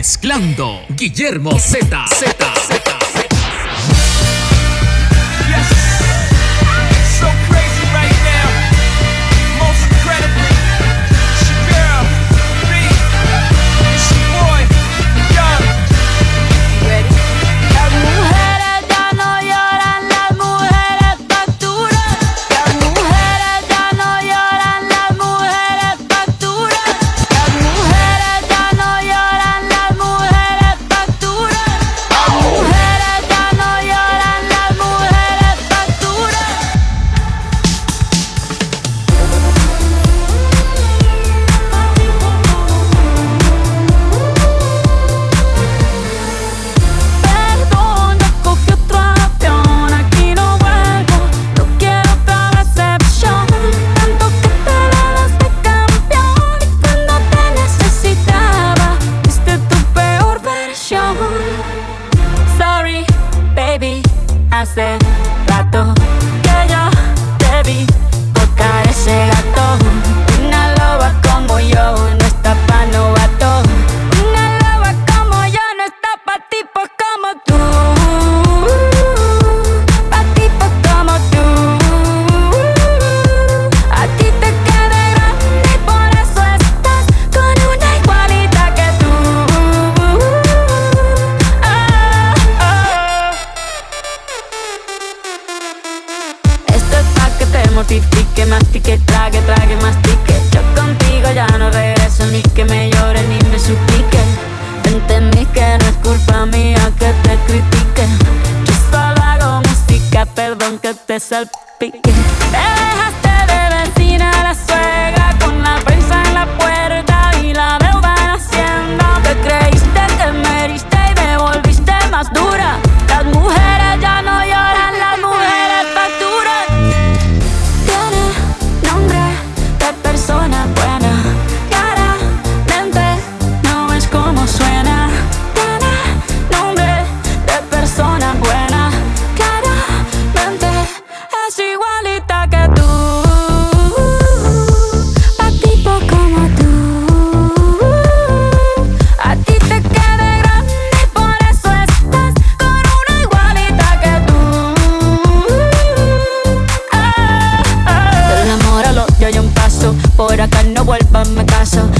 Mezclando Guillermo Z. Z. dejaste salpique. Me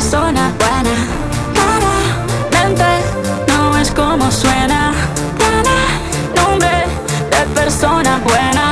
persona buena. Claramente es como suena. Tiene nombre de persona buena.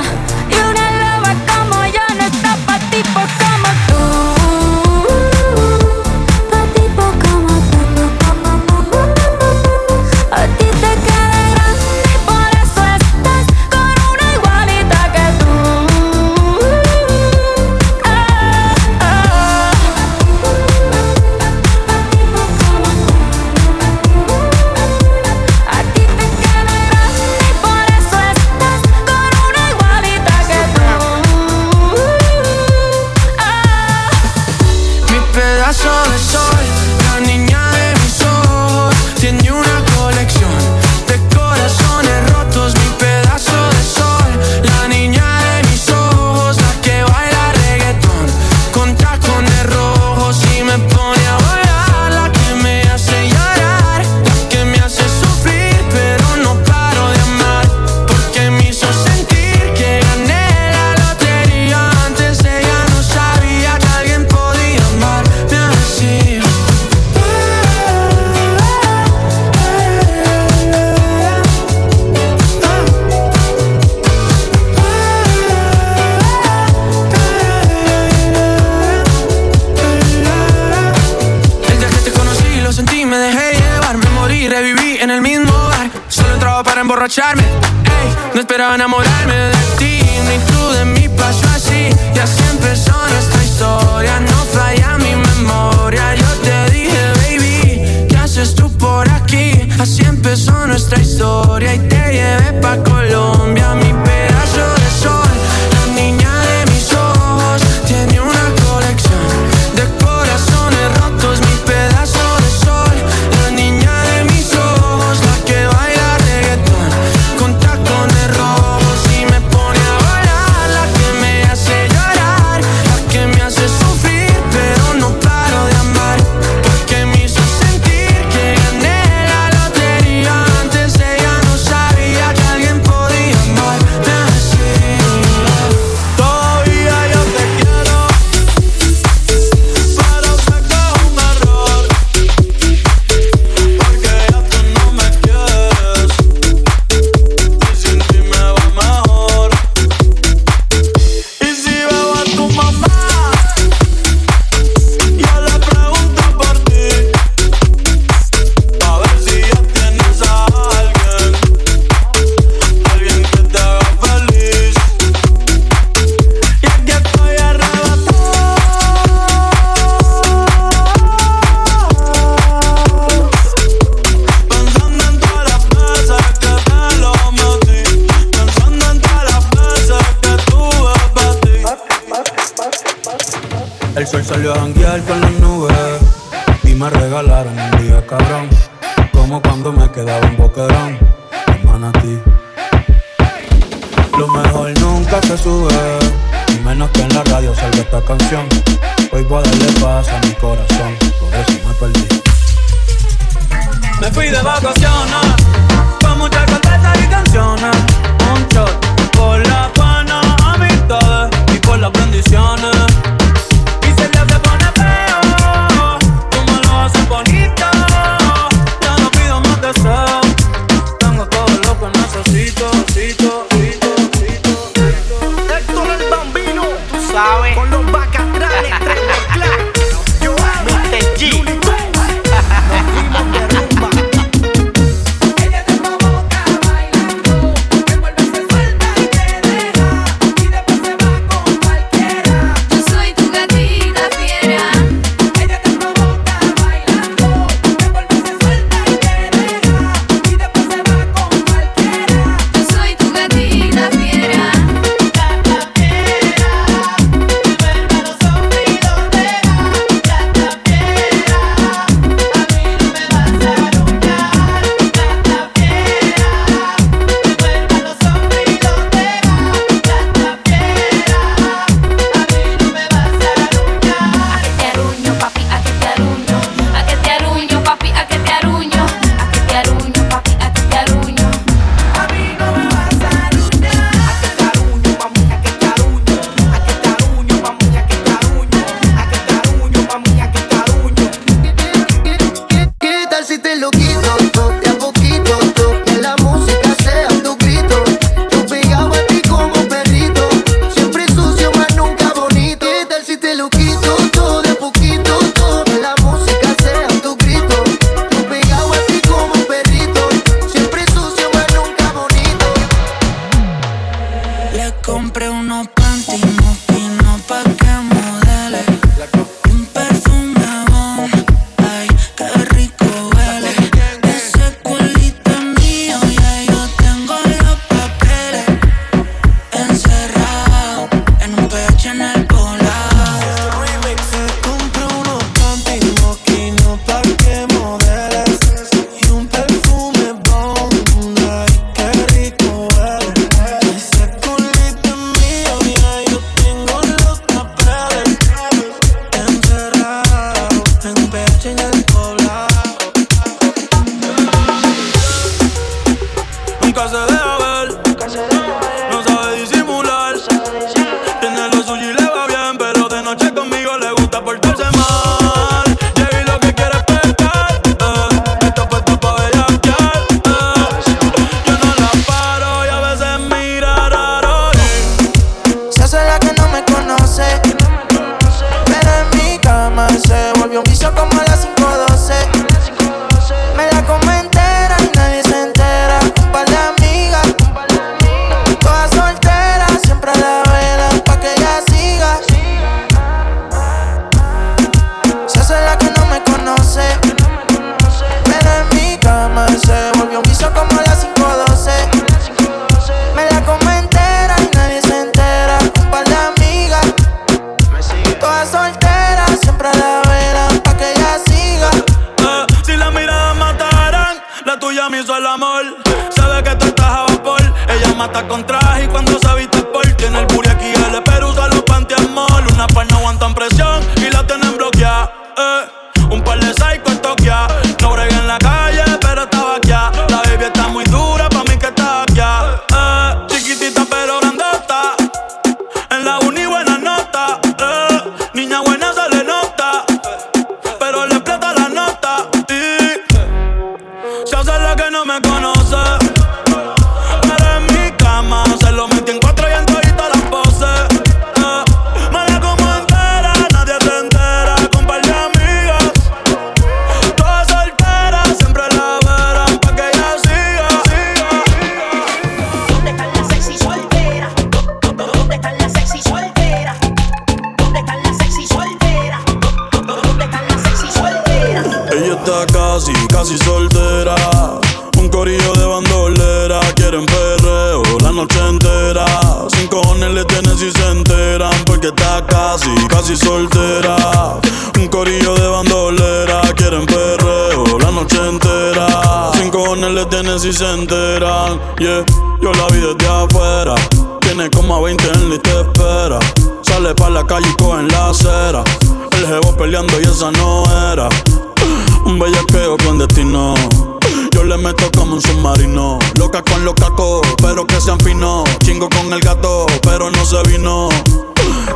Con los cacos, pero que sean finos. Chingo con el gato, pero no se vino.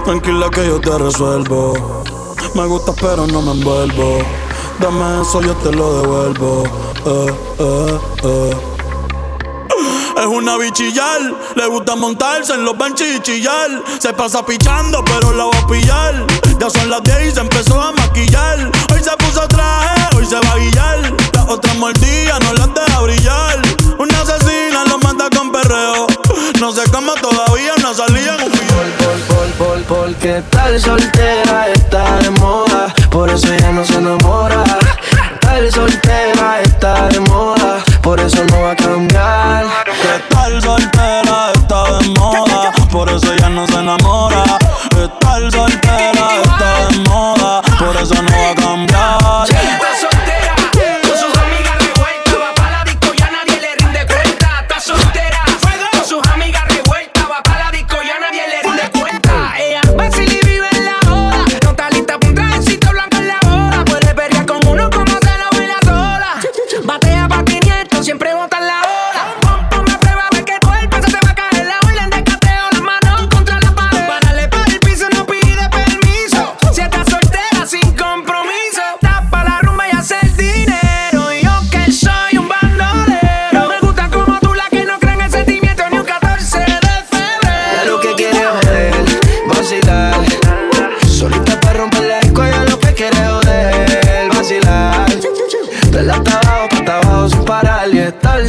Tranquila que yo te resuelvo. Me gusta, pero no me envuelvo. Dame eso, yo te lo devuelvo. Eh, eh, eh. Es una bichillar, le gusta montarse en los benches y chillar. Se pasa pichando, pero la va a pillar. Ya son las 10 y se empezó a maquillar. Hoy se puso traje, hoy se va a guillar. Las otras mordidas no las deja brillar. Una asesina lo mata con perreo. No sé cómo todavía no salía en un video. Por, por, porque tal soltera está de moda, por eso ella no se enamora. Tal soltera está de moda, por eso no va a cambiar. Estar soltera está de moda, por eso ella no se enamora. Estar soltera está de moda,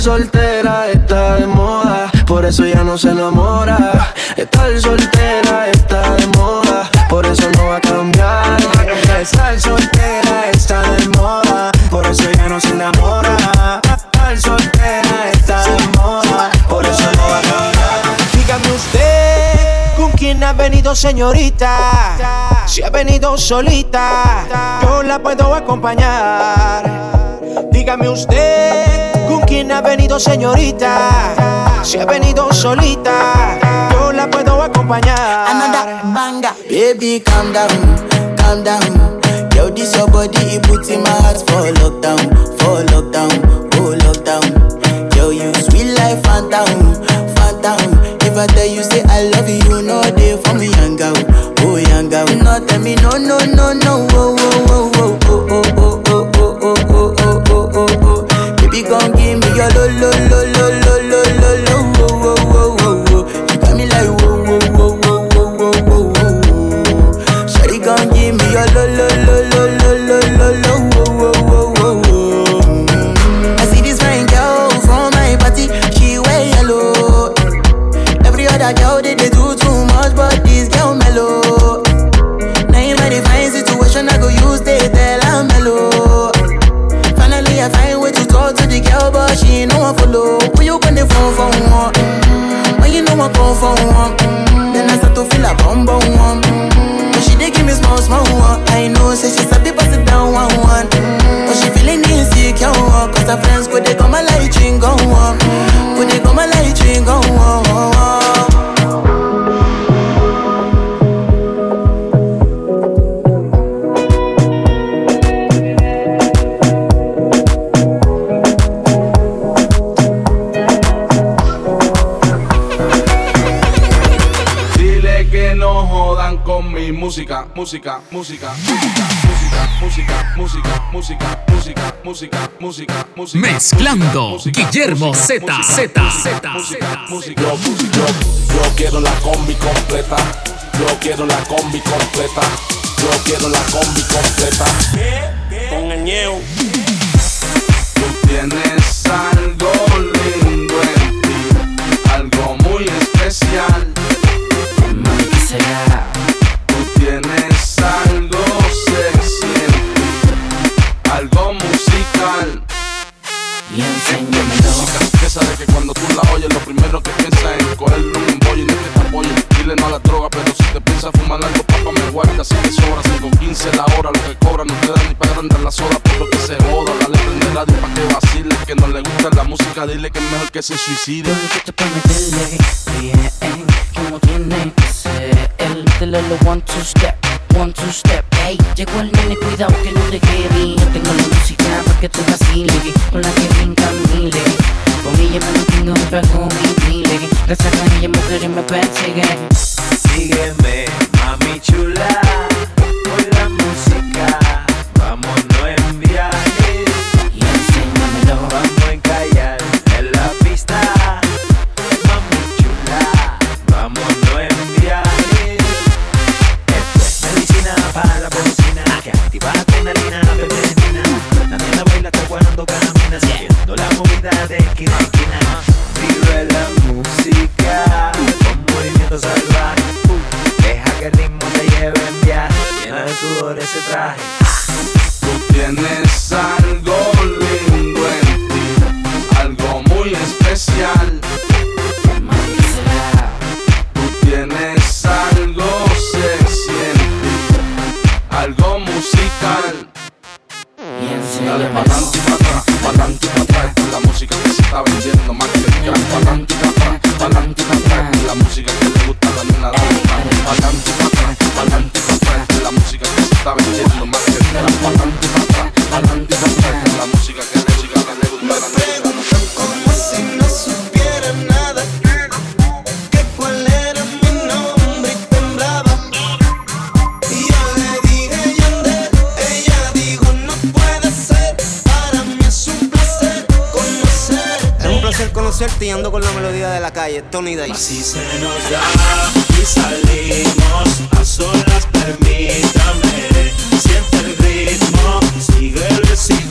soltera está de moda, por eso ya no se enamora. Estar soltera está de moda, por eso no va a cambiar. Estar soltera está de moda, por eso ya no se enamora. Estar soltera está de moda, por eso no va a cambiar. Dígame usted, ¿con quién ha venido señorita? Si ha venido solita, yo la puedo acompañar. Dígame usted, ¿con quién ha venido señorita? Si ha venido solita, yo la puedo acompañar. Another banger. Baby, calm down, calm down. Yo, this your body, it puts in my heart for lockdown, for lockdown, oh lockdown. Yo, you sweet life, phantom, phantom. If I tell you say I love you, you know they for me, young girl, oh young girl. No, tell me no, no, no, no, oh, oh, I know, say she sabi pass it down one one. Mm, But she feeling insecure. Cause her friends go they come my light go on. Go they come my light go on. Música, música, música, música, música, música, música, música, música, música. Mezclando Guillermo Z, Z, música, Z. música, Yo, yo, yo quiero la combi completa. Yo quiero la combi completa. Yo quiero la combi completa. Con el ñeo. Tú tienes algo si te piensas fumar algo, papá me guarda. Así que sobra 5.15 la hora, lo que cobran no te dan ni para agrandar la soda, por lo que se joda. Dale prende radio pa' que vacile, que no le gusta la música, dile que es mejor que se suicide. Yo que te prometerle bien como tiene que ser. El lo one two step, one two step. Ey, llegó el nene, cuidado que no te quede. Yo tengo la música para que te vacile, con la que brinca mile. Con ella me mantengo me perfume y dile Gracias a ella mujeres me persiguen. Sígueme, mami chula. Tú tienes algo lindo en ti, algo muy especial. Tú tienes algo sexy en ti, algo musical. Dale pa'lante y atrás, pa'lante y atrás. Es la música que se está vendiendo más que el crack. Pa'lante y atrás, pa'lante y la música que le gusta a la nena de Pa'lante y atrás, pa'lante y atrás. Esta es la música que está vendiendo más que nada. Adelante. La música que le siga, la le la le gusta. Ando con la melodía de la calle, Tony Day. Así se nos da y salimos a solas, permítame. Siente el ritmo, sigue recitándome.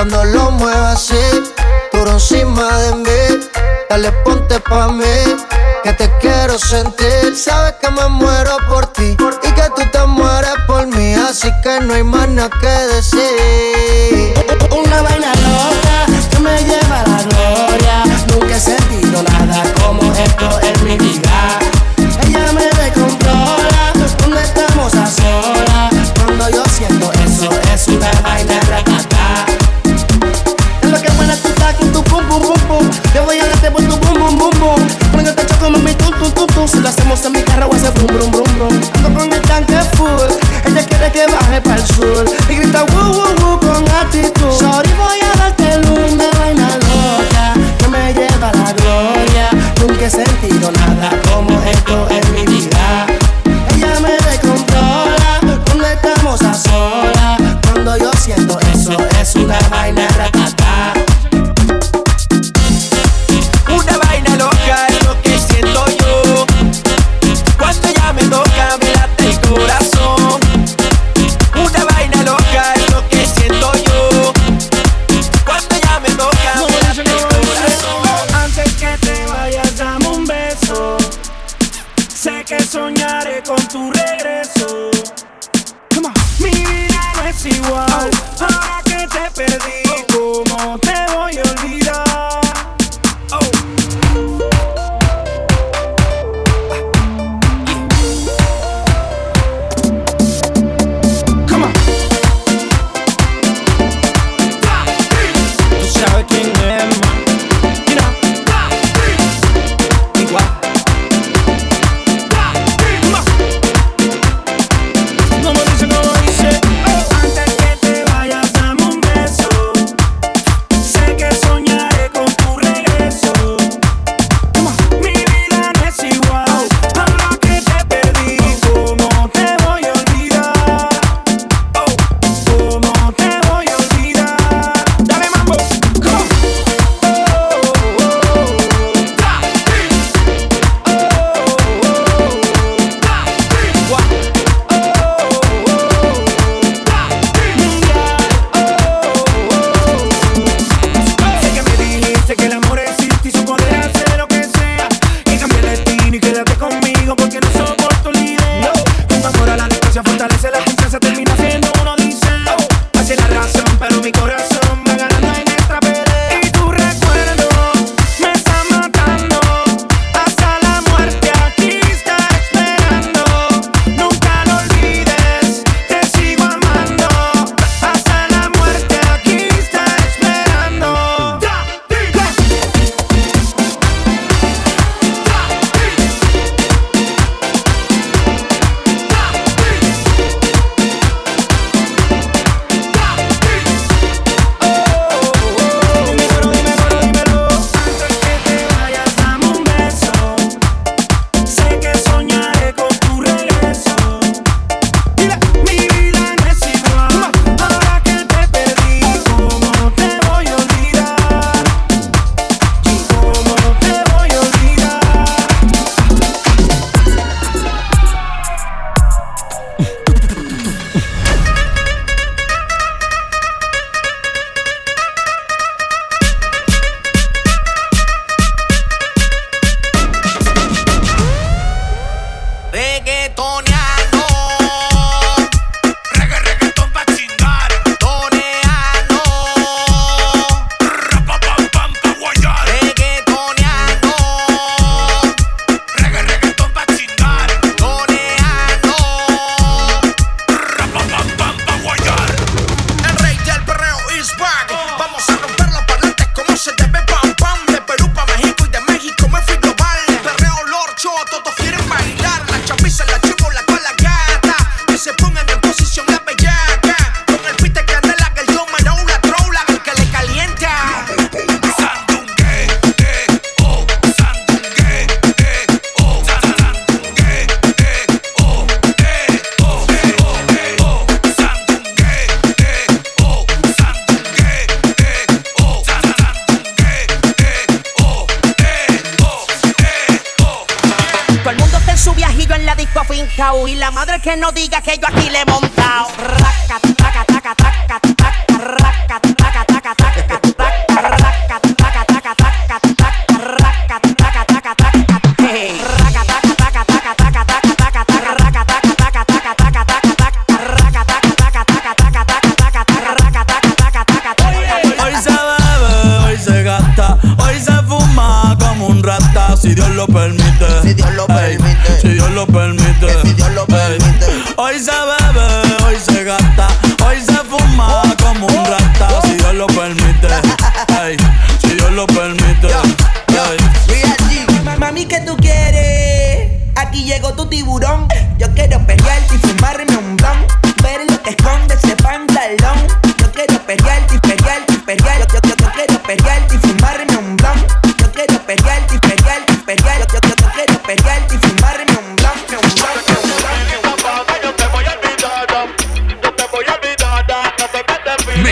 Cuando lo muevo así, duro encima de mí. Dale, ponte pa' mí, que te quiero sentir. Sabes que me muero por ti y que tú te mueres por mí, así que no hay más nada que decir. Una vaina loca que me lleva a la gloria. Nunca he sentido nada como esto en mi vida. Ella me descontrola cuando estamos a Choco mami tum tum tum tum. Si lo hacemos en mi carro hacer brum brum brum brum. Ando con el tanque full. Ella quiere que baje para el sur y grita woo woo woo con actitud. Sorry voy a darte el una vaina loca que me lleva la gloria. Nunca he sentido nada como esto en mi vida. Ella me descontrola cuando estamos a solas. Cuando yo siento es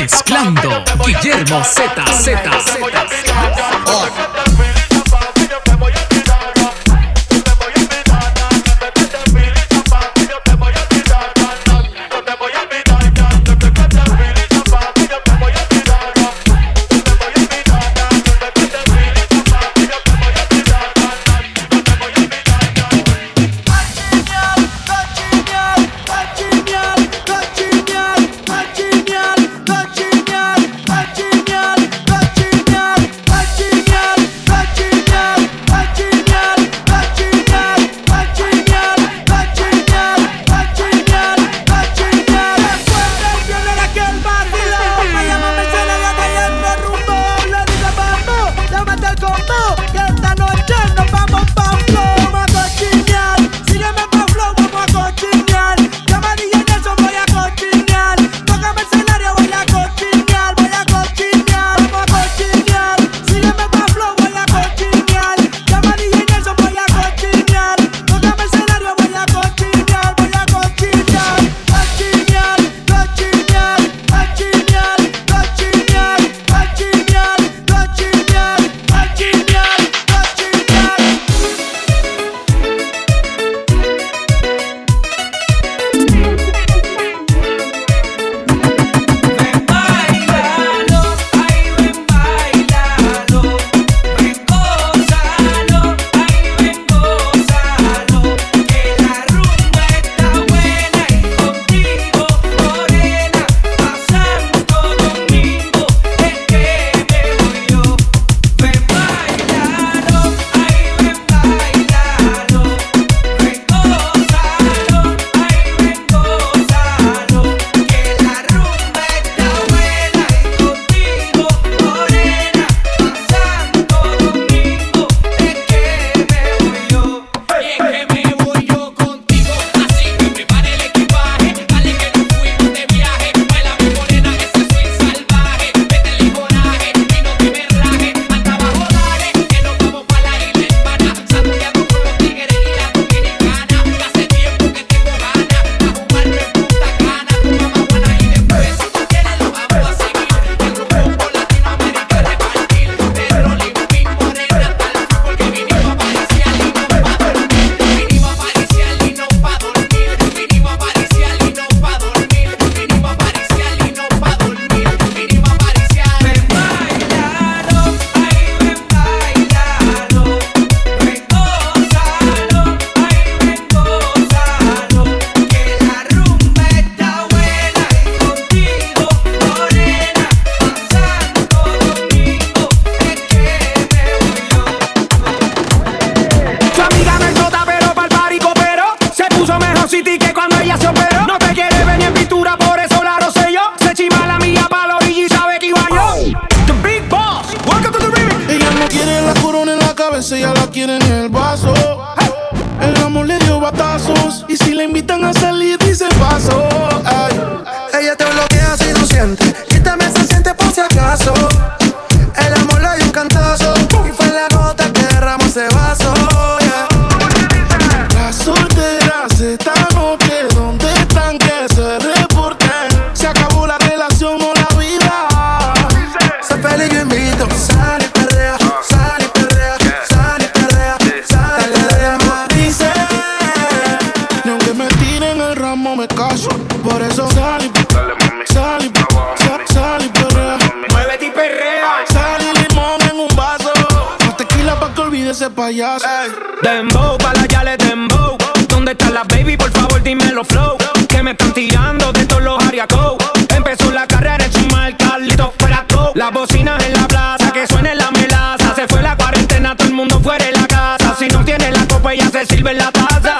Mezclando Guillermo Z, Z, Z. me caso. Por eso sal y dale, sal y sal, sal y perrea. Muévete y perrea. Sal y limón en un vaso. Más tequila pa' que olvide ese payaso. Ey. Dembow, para allá le dembow. ¿Dónde está la baby? Por favor, dímelo flow. Que me están tirando de todos los ariacos. Empezó la carrera en su mal Carlito fuera todo. Las bocinas en la plaza, que suene la melaza. Se fue la cuarentena, todo el mundo fuera de la casa. Si no tiene la copa, ya se sirve en la taza.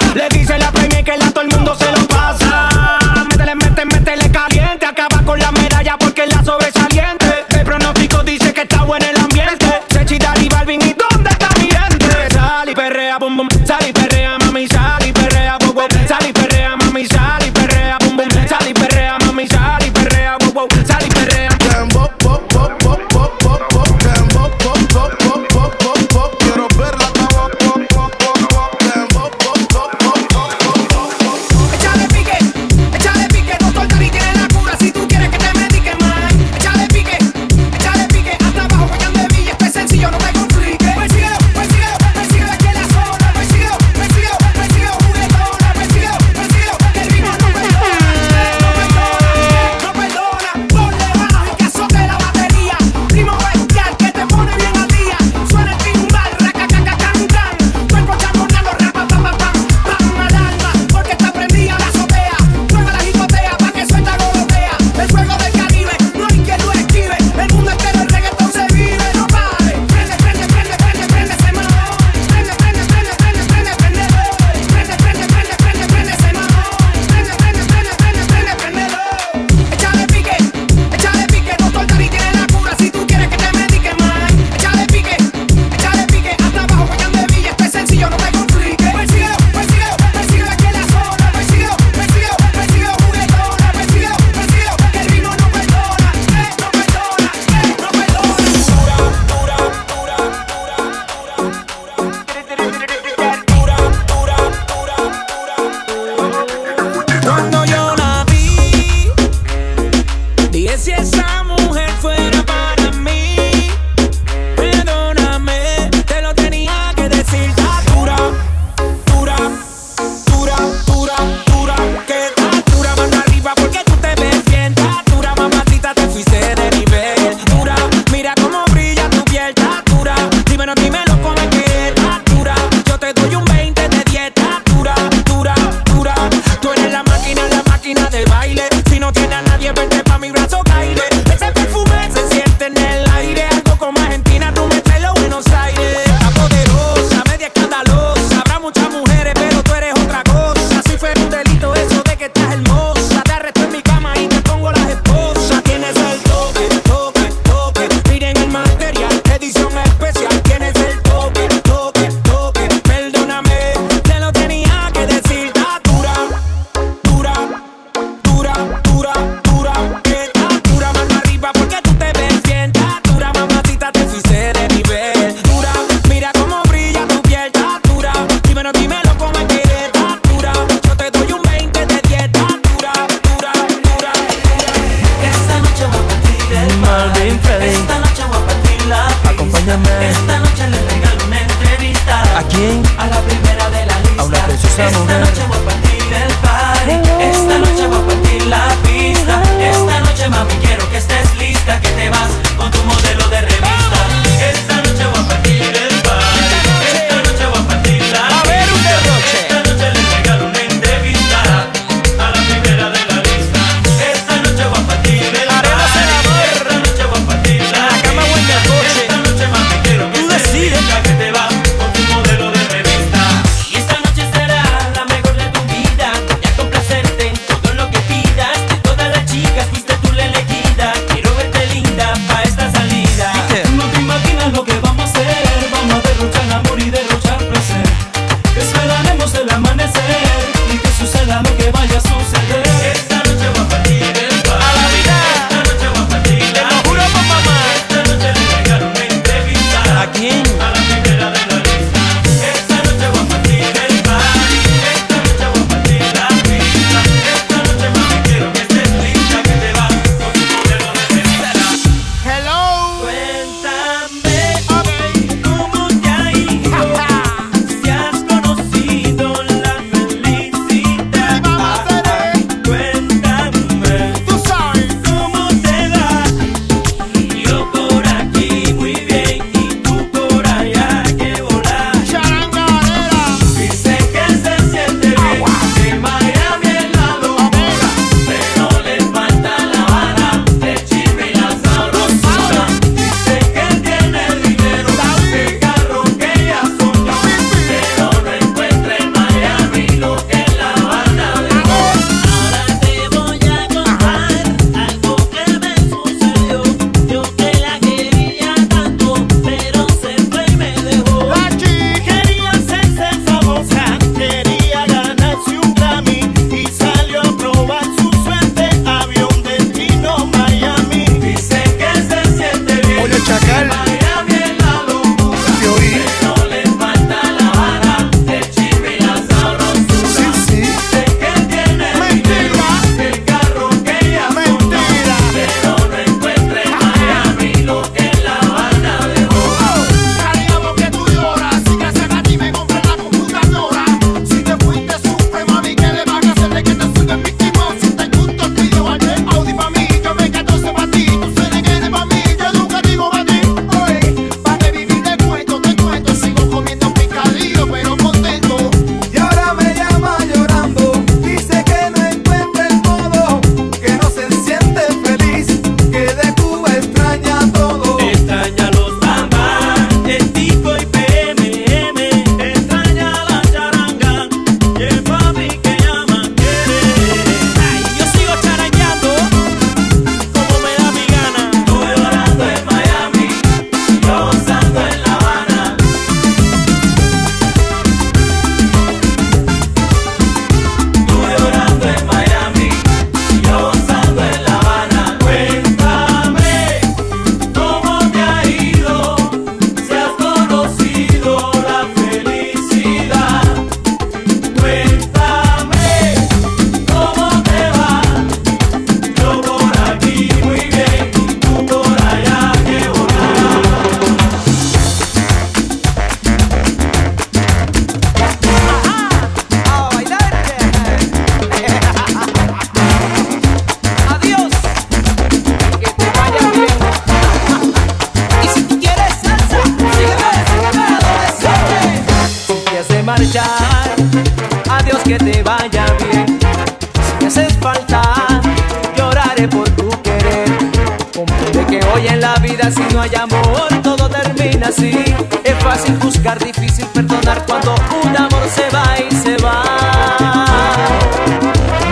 un amor se va y se va.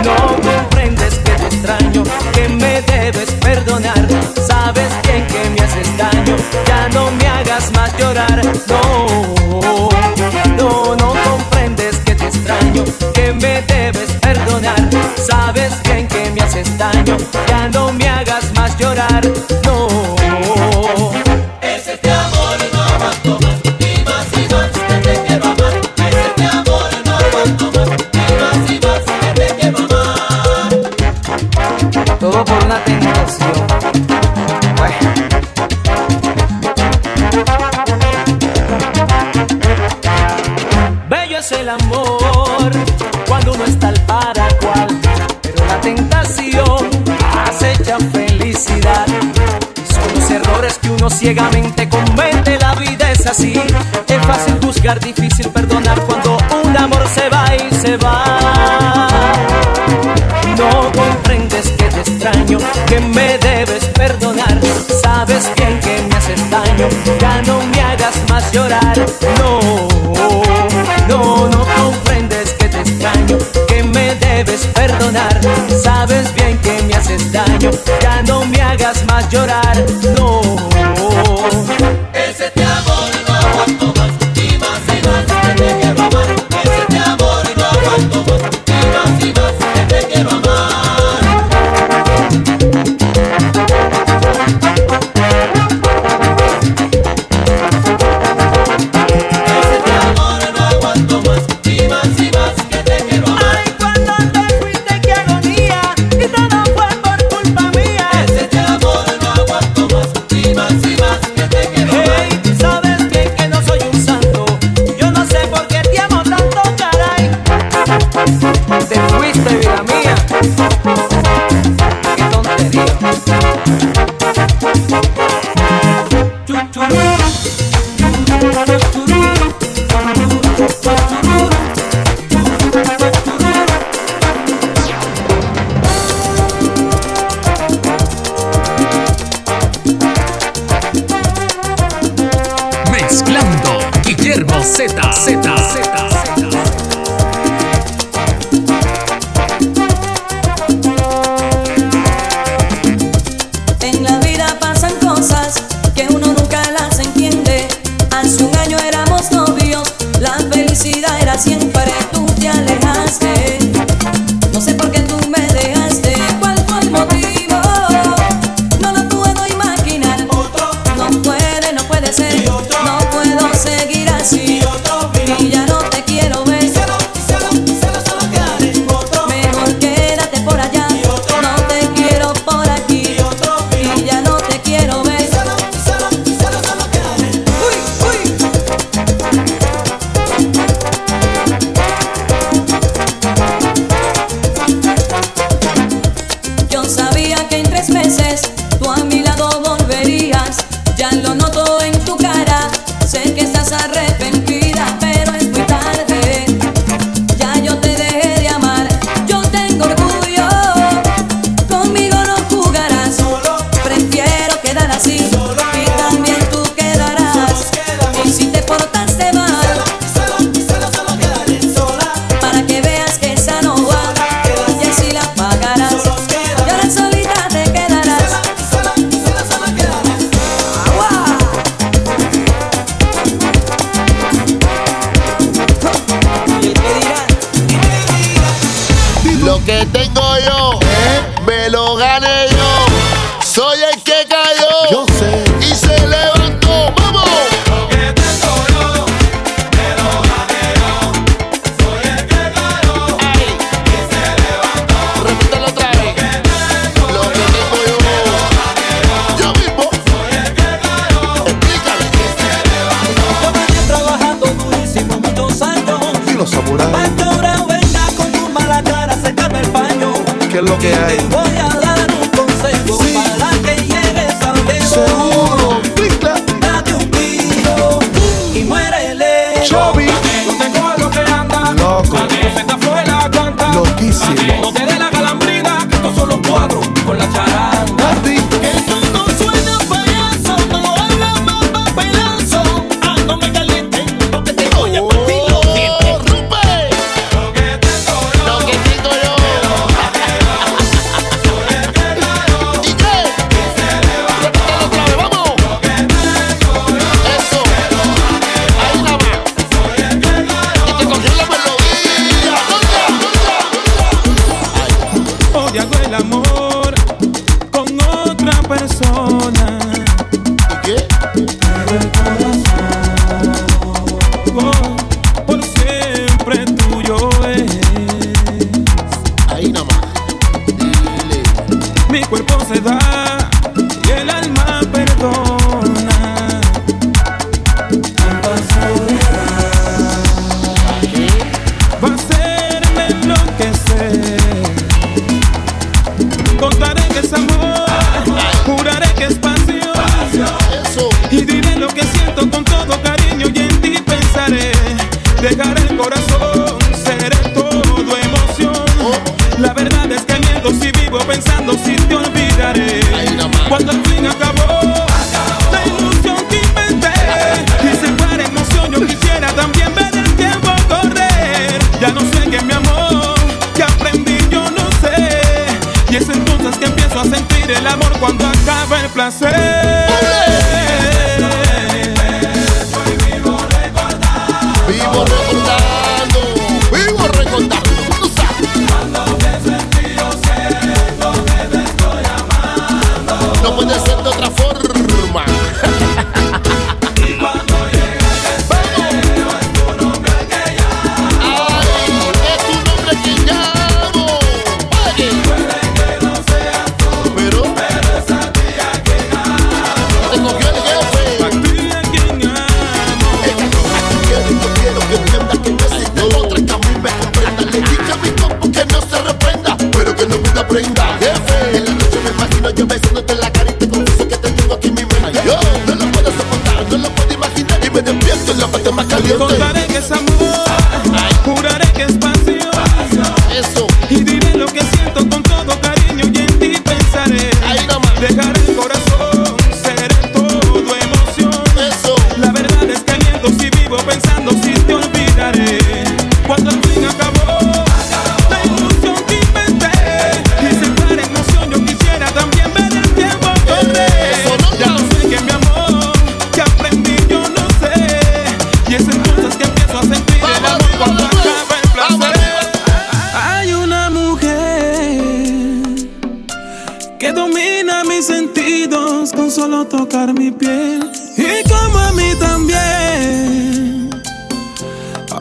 No comprendes que te extraño, que me debes perdonar. Sabes bien que me haces daño, ya no me hagas más llorar. No ciegamente convence, la vida es así. Es fácil juzgar, difícil perdonar cuando un amor se va y se va. No comprendes que te extraño, que me debes perdonar. Sabes bien que me haces daño, ya no me hagas más llorar. No, no, no comprendes que te extraño, que me debes perdonar. Sabes bien que me haces daño, ya no me hagas más llorar. No. es lo que hay.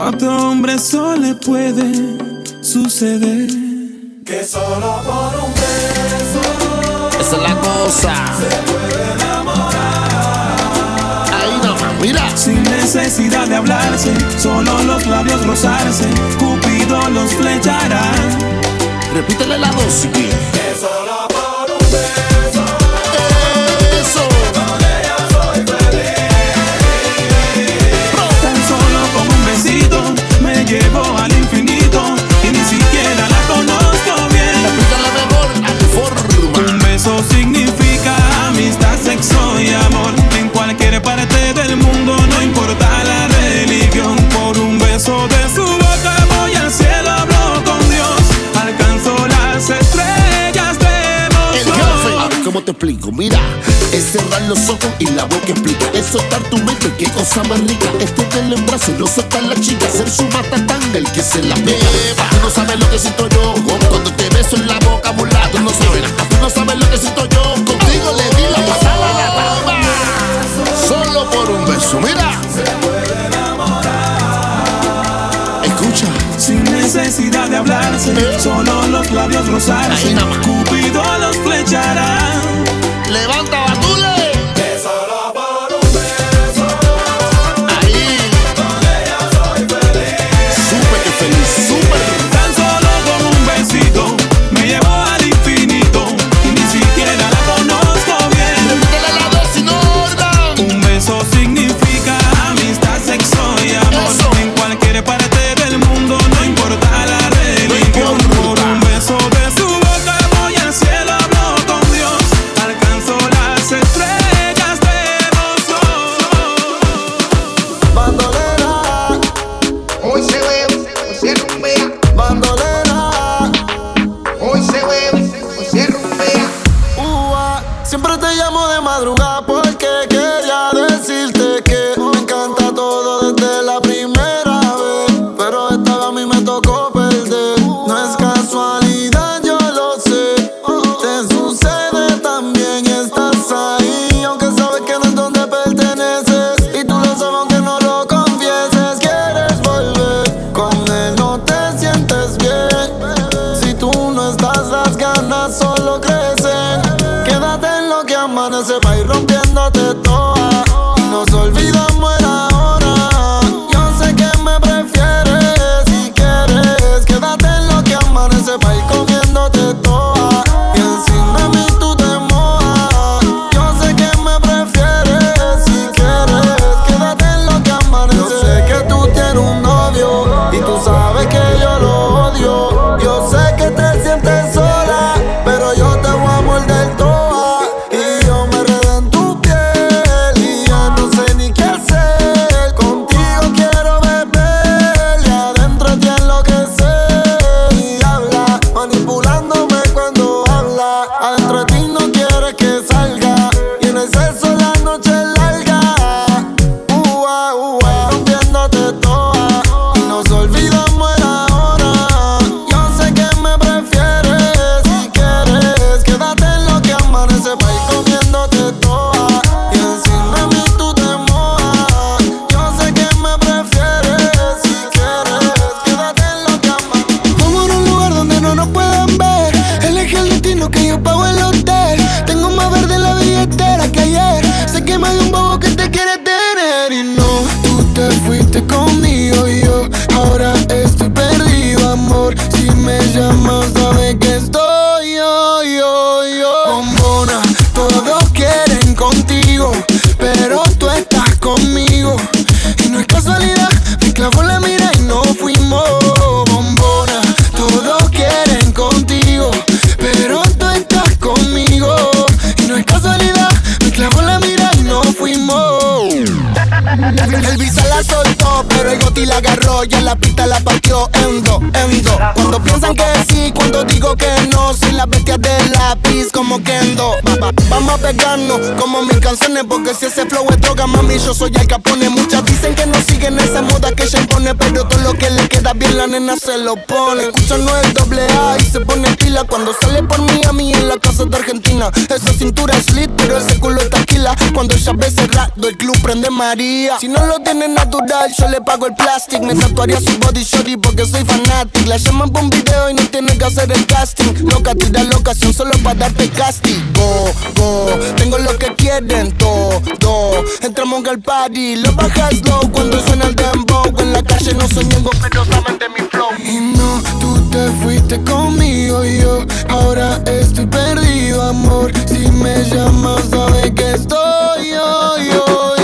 A otro hombre solo le puede suceder que solo por un beso. Esa es la cosa. Se puede enamorar. Ahí no, mira. Sin necesidad de hablarse, solo los labios rozarse, Cupido los flechará. Repítele la dosis. Que solo por un beso. explico. Mira, es cerrar los ojos y la boca explica. Es soltar tu mente, qué cosa más rica. Es tenerla en brazos y no soltar la chica. Ser su matatanga, el que se la beba. Tú no sabes lo que siento yo cuando te beso en la boca, mulato. No sabes, tú no sabes lo que siento yo. Contigo le di la pasada a la dama. Solo por un beso, mira. necesidad de hablarse, solo los labios rozarse, Cupido los flechará. Levanta gano. Como mis canciones, porque si ese flow es droga, mami, yo soy el capone. Muchas dicen que no tiene esa moda que se impone, pero todo lo que le queda bien la nena se lo pone. Escucha no es doble A y se pone pila cuando sale por mí a mí en la casa de Argentina. Esa cintura es lit, pero ese culo está tranquila. Cuando ella ve cerrado, el club prende María. Si no lo tiene natural, yo le pago el plastic. Me tatuaría su body shorty porque soy fanatic. La llaman por un video y no tiene que hacer el casting. Loca, tira locación solo para darte castigo. Go, go, tengo lo que quieren todo. Entramos al party, lo bajas low cuando suena en el dembow. En la calle no soy ñengo, pero saben de mi flow. Y no, tú te fuiste conmigo, yo ahora estoy perdido, amor. Si me llamas, sabes que estoy yo, yo.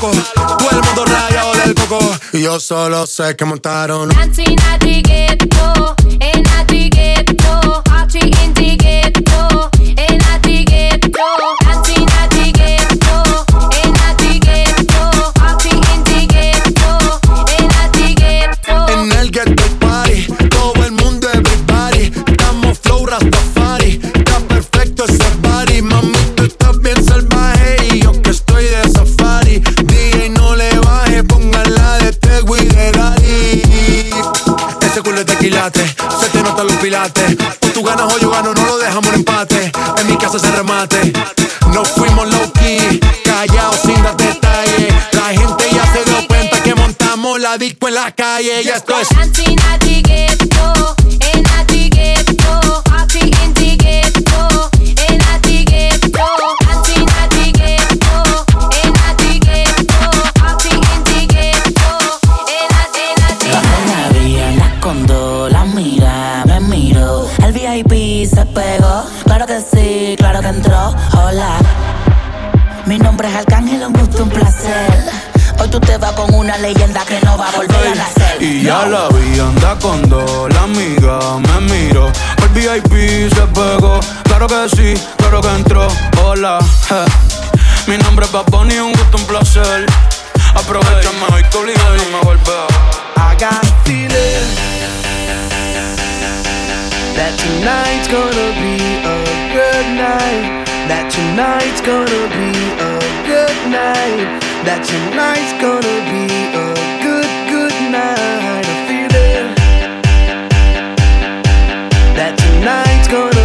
loco. Tú el motor rayado del coco. Y yo solo sé que montaron. Nancy, Nati, Ghetto. En Nati, Ghetto. Archie, Inti, Ghetto. la disco, en la calle y esto es. claro que sí, claro que entró. Hola, mi nombre es Alcán va con una leyenda que no va a volver a nacer. Y ya la vi, anda con dos, la amiga me miró. El VIP se pegó, claro que sí, claro que entró. Hola, mi nombre es Baboni, un gusto, un placer. Aprovechame hoy que obligado no me vuelve. I got a feeling that tonight's gonna be a good night. That tonight's gonna be a good night. that tonight's gonna be a good, good night. I feel it. That tonight's gonna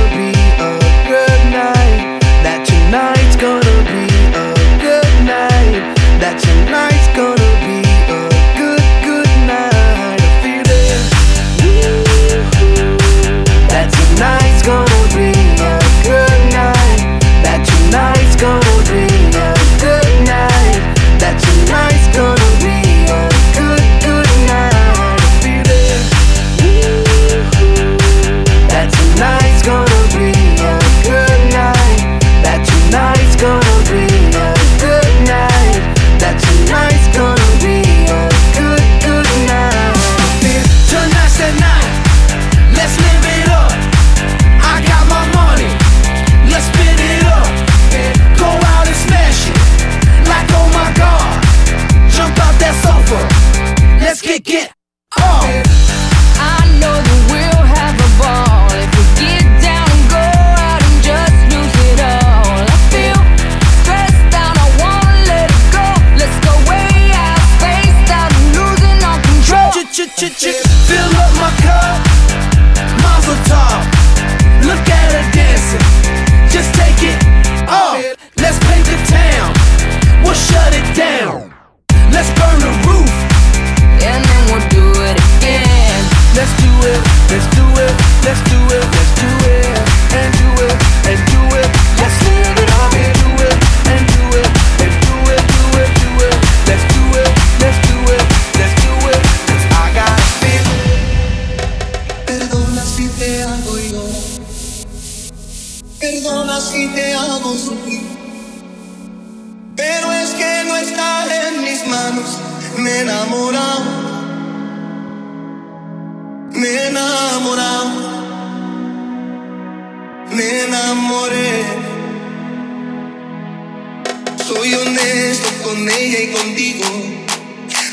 con ella y contigo.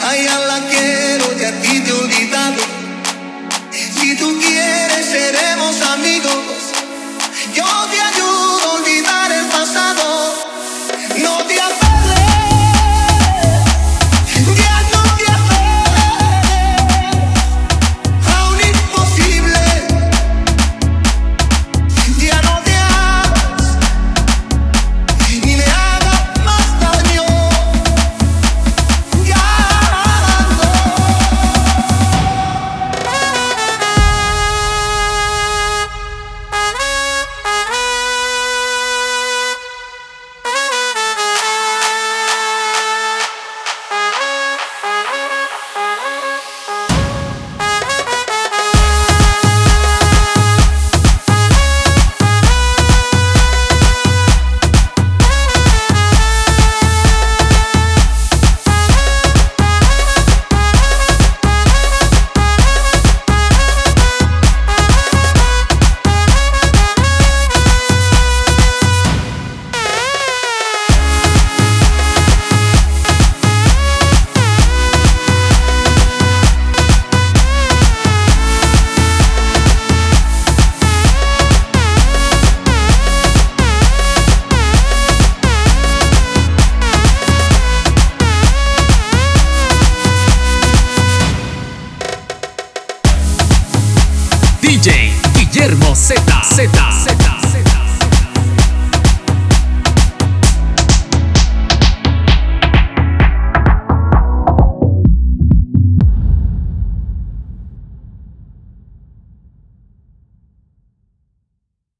A la quiero y a ti te he olvidado. Si tú quieres, seremos amigos. Yo te ayudo.